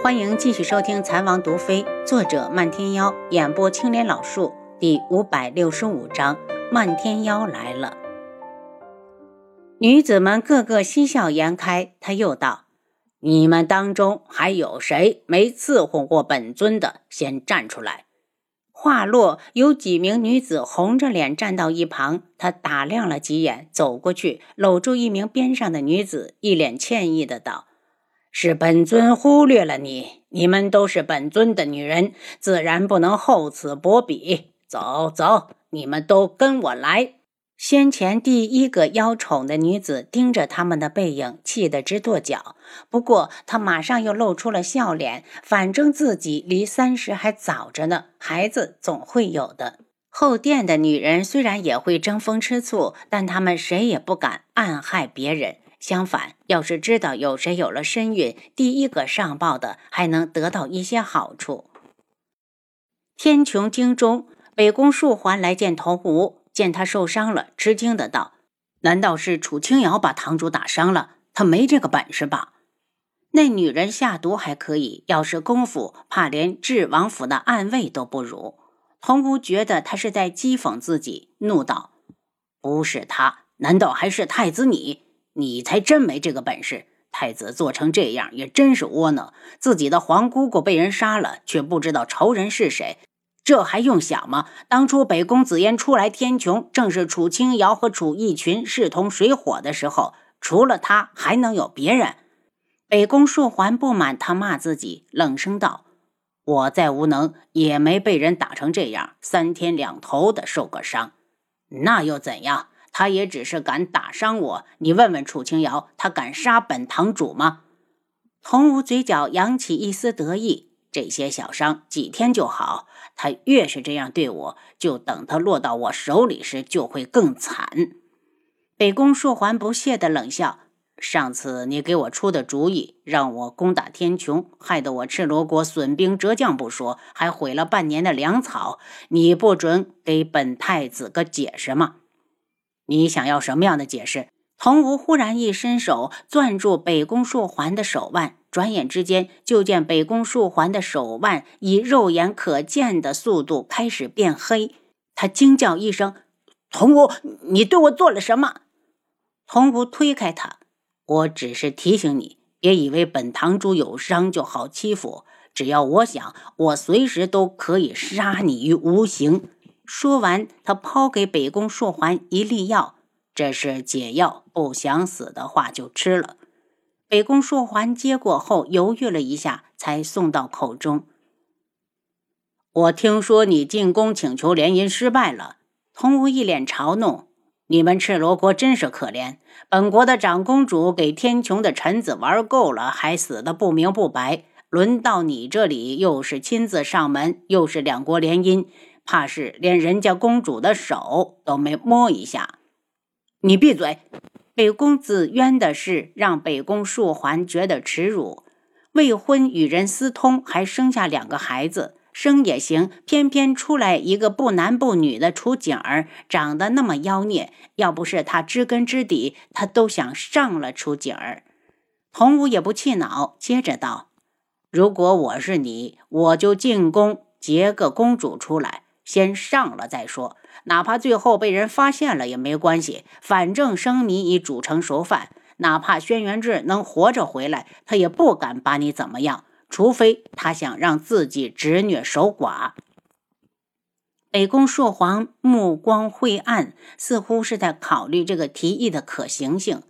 欢迎继续收听《残王毒妃》，作者漫天妖，演播青莲老树，第五百六十五章：漫天妖来了。女子们个个嬉笑颜开。他又道：“你们当中还有谁没伺候过本尊的？先站出来。”话落，有几名女子红着脸站到一旁。他打量了几眼，走过去搂住一名边上的女子，一脸歉意的道：“是本尊忽略了你，你们都是本尊的女人，自然不能厚此薄彼。走走，你们都跟我来。”先前第一个邀宠的女子盯着他们的背影，气得直跺脚。不过她马上又露出了笑脸，反正自己离三十还早着呢，孩子总会有的。后殿的女人虽然也会争风吃醋，但她们谁也不敢暗害别人。相反，要是知道有谁有了身孕，第一个上报的还能得到一些好处。天穹京中，北宫树环来见童无。见他受伤了，吃惊的道：“难道是楚清瑶把堂主打伤了？他没这个本事吧？那女人下毒还可以，要是功夫，怕连智王府的暗卫都不如。”童无觉得他是在讥讽自己，怒道：“不是他，难道还是太子你？你才真没这个本事！太子做成这样，也真是窝囊。自己的皇姑姑被人杀了，却不知道仇人是谁。”这还用想吗？当初北宫紫嫣出来天穹，正是楚清瑶和楚逸群势同水火的时候，除了他还能有别人？北宫树环不满他骂自己，冷声道：“我再无能，也没被人打成这样，三天两头的受个伤，那又怎样？他也只是敢打伤我。你问问楚清瑶，他敢杀本堂主吗？”童无嘴角扬起一丝得意。这些小伤几天就好，他越是这样对我，就等他落到我手里时就会更惨。北宫树环不屑的冷笑：“上次你给我出的主意，让我攻打天穹，害得我赤罗国损兵折将不说，还毁了半年的粮草。你不准给本太子个解释吗？你想要什么样的解释？”童无忽然一伸手，攥住北宫树环的手腕。转眼之间，就见北宫树环的手腕以肉眼可见的速度开始变黑。他惊叫一声：“童无，你对我做了什么？”童无推开他：“我只是提醒你，别以为本堂主有伤就好欺负。只要我想，我随时都可以杀你于无形。”说完，他抛给北宫硕环一粒药：“这是解药，不想死的话就吃了。”北宫硕环接过后，犹豫了一下，才送到口中。我听说你进宫请求联姻失败了。童无一脸嘲弄：“你们赤罗国真是可怜，本国的长公主给天穹的臣子玩够了，还死得不明不白。轮到你这里，又是亲自上门，又是两国联姻，怕是连人家公主的手都没摸一下。”你闭嘴！北宫子冤的事让北宫树环觉得耻辱。未婚与人私通，还生下两个孩子，生也行，偏偏出来一个不男不女的楚景儿，长得那么妖孽。要不是他知根知底，他都想上了楚景儿。童武也不气恼，接着道：“如果我是你，我就进宫劫个公主出来，先上了再说。”哪怕最后被人发现了也没关系，反正生米已煮成熟饭。哪怕轩辕志能活着回来，他也不敢把你怎么样，除非他想让自己侄女守寡。北宫朔皇目光晦暗，似乎是在考虑这个提议的可行性。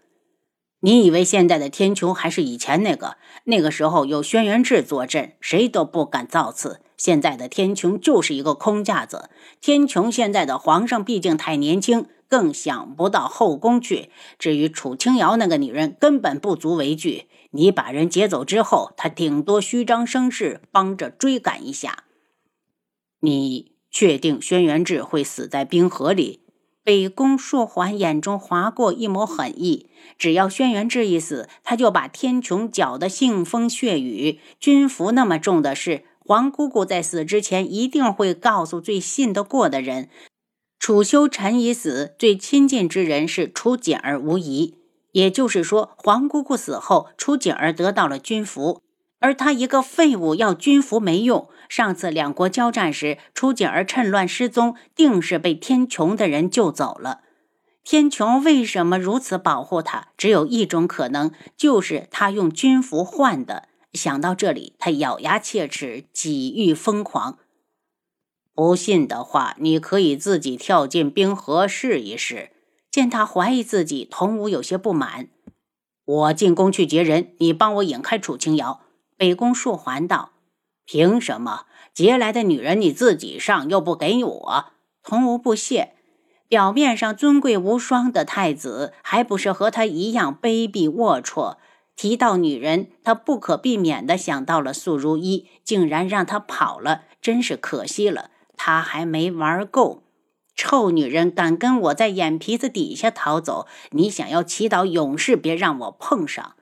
你以为现在的天穹还是以前那个？那个时候有轩辕志坐镇，谁都不敢造次。现在的天穹就是一个空架子。天穹现在的皇上毕竟太年轻，更想不到后宫去。至于楚清瑶那个女人，根本不足为惧。你把人劫走之后，她顶多虚张声势，帮着追赶一下。你确定轩辕志会死在冰河里？北宫硕环眼中划过一抹狠意，只要轩辕志一死，他就把天穹搅得腥风血雨。军服那么重的事，皇姑姑在死之前一定会告诉最信得过的人。楚修臣已死，最亲近之人是楚景儿无疑。也就是说，皇姑姑死后，楚景儿得到了军服。而他一个废物要军服没用。上次两国交战时，楚景儿趁乱失踪，定是被天穹的人救走了。天穹为什么如此保护他？只有一种可能，就是他用军服换的。想到这里，他咬牙切齿，几欲疯狂。不信的话，你可以自己跳进冰河试一试。见他怀疑自己，童武有些不满。我进宫去劫人，你帮我引开楚清瑶。北宫树环道：“凭什么劫来的女人你自己上，又不给我？”童武不屑。表面上尊贵无双的太子，还不是和他一样卑鄙龌龊？提到女人，他不可避免的想到了素如一，竟然让他跑了，真是可惜了。他还没玩够。臭女人，敢跟我在眼皮子底下逃走？你想要祈祷永世别让我碰上？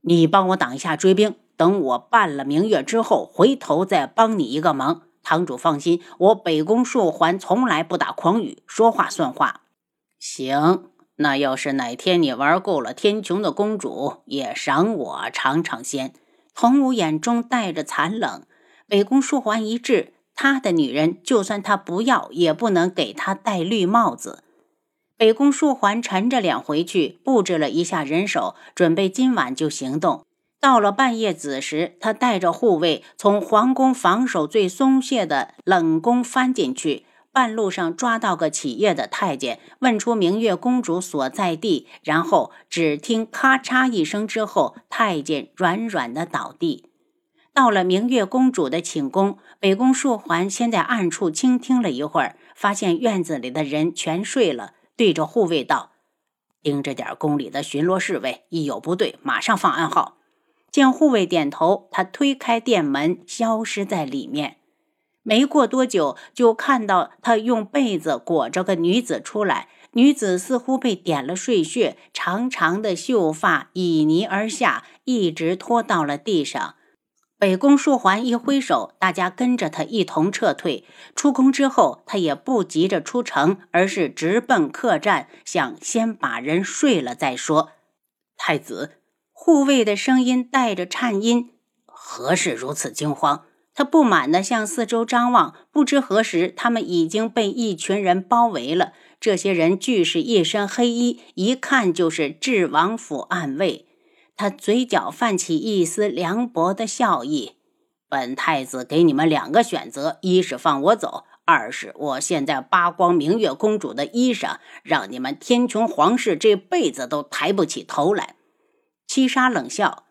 你帮我挡一下追兵，等我办了明月之后，回头再帮你一个忙。堂主放心，我北宫树环从来不打诳语，说话算话。行，那要是哪天你玩够了天穹的公主，也赏我尝尝鲜。童武眼中带着残冷。北宫树环一滞，他的女人，就算他不要，也不能给他戴绿帽子。北宫树环沉着脸回去，布置了一下人手，准备今晚就行动。到了半夜子时，他带着护卫从皇宫防守最松懈的冷宫翻进去，半路上抓到个企业的太监，问出明月公主所在地，然后只听咔嚓一声之后，太监软软的倒地。到了明月公主的寝宫，北宫树环先在暗处倾听了一会儿，发现院子里的人全睡了，对着护卫道：“盯着点宫里的巡逻侍卫，一有不对，马上放暗号。”见护卫点头，他推开店门，消失在里面。没过多久，就看到他用被子裹着个女子出来。女子似乎被点了睡穴，长长的秀发倚泥而下，一直拖到了地上。北宫树环一挥手，大家跟着他一同撤退。出宫之后，他也不急着出城，而是直奔客栈，想先把人睡了再说。太子。护卫的声音带着颤音：“何事如此惊慌？”他不满地向四周张望，不知何时，他们已经被一群人包围了。这些人俱是一身黑衣，一看就是智王府暗卫。他嘴角泛起一丝凉薄的笑意：“本太子给你们两个选择：一是放我走，二是我现在扒光明月公主的衣裳，让你们天穹皇室这辈子都抬不起头来。”七杀冷笑：“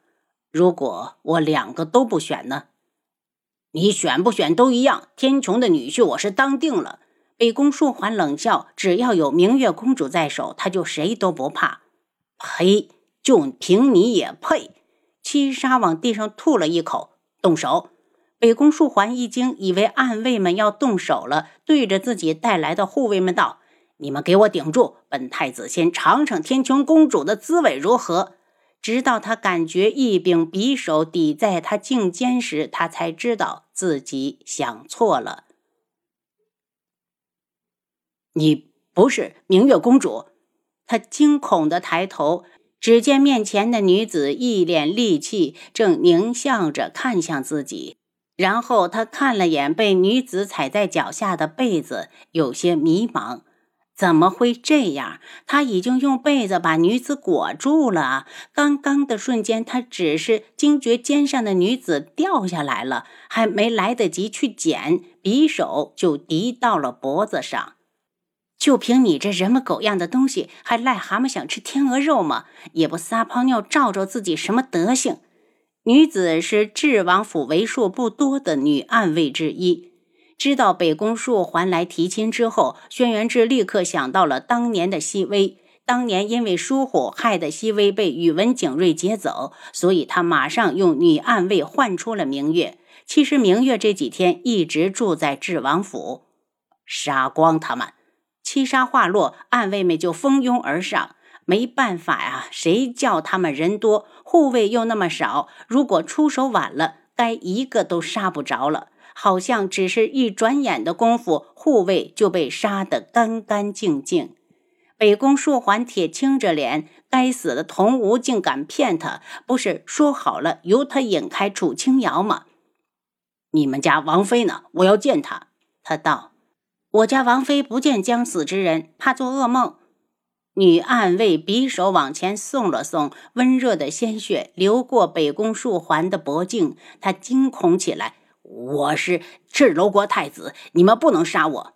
如果我两个都不选呢？你选不选都一样。天穹的女婿我是当定了。”北宫树环冷笑：“只要有明月公主在手，他就谁都不怕。”呸！就凭你也配？七杀往地上吐了一口，动手。北宫树环一惊，以为暗卫们要动手了，对着自己带来的护卫们道：“你们给我顶住！本太子先尝尝天穹公主的滋味如何？”直到他感觉一柄匕首抵在他颈肩时，他才知道自己想错了。你不是明月公主？他惊恐的抬头，只见面前的女子一脸戾气，正狞笑着看向自己。然后他看了眼被女子踩在脚下的被子，有些迷茫。怎么会这样？他已经用被子把女子裹住了。刚刚的瞬间，他只是惊觉肩上的女子掉下来了，还没来得及去捡，匕首就抵到了脖子上。就凭你这人模狗样的东西，还癞蛤蟆想吃天鹅肉吗？也不撒泡尿照照自己什么德行？女子是智王府为数不多的女暗卫之一。知道北宫树还来提亲之后，轩辕志立刻想到了当年的熹微。当年因为疏忽，害得熹微被宇文景睿劫走，所以他马上用女暗卫换出了明月。其实明月这几天一直住在智王府，杀光他们。七杀话落，暗卫们就蜂拥而上。没办法呀，谁叫他们人多，护卫又那么少，如果出手晚了，该一个都杀不着了。好像只是一转眼的功夫，护卫就被杀得干干净净。北宫树环铁青着脸，该死的童无竟敢骗他！不是说好了由他引开楚清瑶吗？你们家王妃呢？我要见她。他道：“我家王妃不见将死之人，怕做噩梦。”女暗卫匕首往前送了送，温热的鲜血流过北宫树环的脖颈，他惊恐起来：“我是赤楼国太子，你们不能杀我！”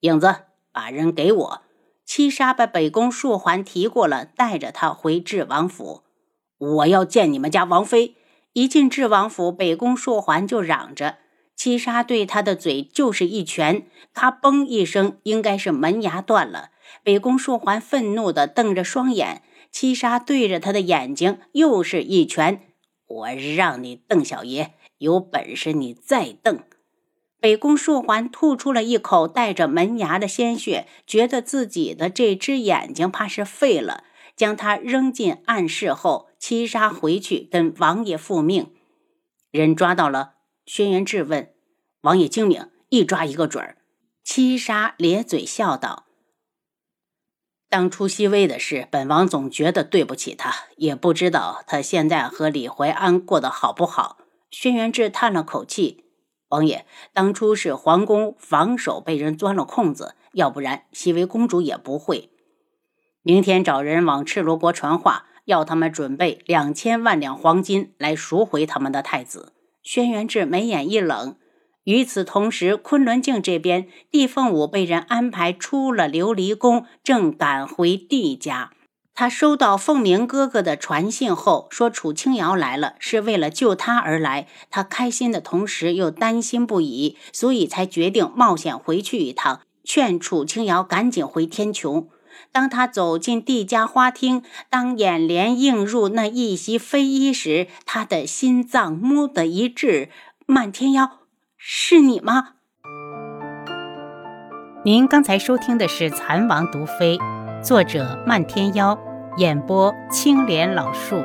影子，把人给我。七杀把北宫树环提过了，带着他回智王府。我要见你们家王妃。一进智王府，北宫树环就嚷着。七杀对他的嘴就是一拳，咔嘣一声，应该是门牙断了。北宫树环愤怒地瞪着双眼，七杀对着他的眼睛又是一拳。我让你邓小爷，有本事你再瞪！北宫树环吐出了一口带着门牙的鲜血，觉得自己的这只眼睛怕是废了，将它扔进暗室后，七杀回去跟王爷复命。人抓到了，轩辕质问王爷精明，一抓一个准儿。七杀咧嘴笑道。当初熹微的事，本王总觉得对不起他，也不知道他现在和李怀安过得好不好。轩辕志叹了口气：“王爷，当初是皇宫防守被人钻了空子，要不然熹微公主也不会。明天找人往赤罗国传话，要他们准备两千万两黄金来赎回他们的太子。”轩辕志眉眼一冷。与此同时，昆仑镜这边，帝凤舞被人安排出了琉璃宫，正赶回帝家。他收到凤鸣哥哥的传信后，说楚清瑶来了，是为了救他而来。他开心的同时又担心不已，所以才决定冒险回去一趟，劝楚清瑶赶紧回天穹。当他走进帝家花厅，当眼帘映入那一袭飞衣时，他的心脏蓦的一滞。漫天妖。是你吗？您刚才收听的是《蚕王毒妃》，作者漫天妖，演播青莲老树。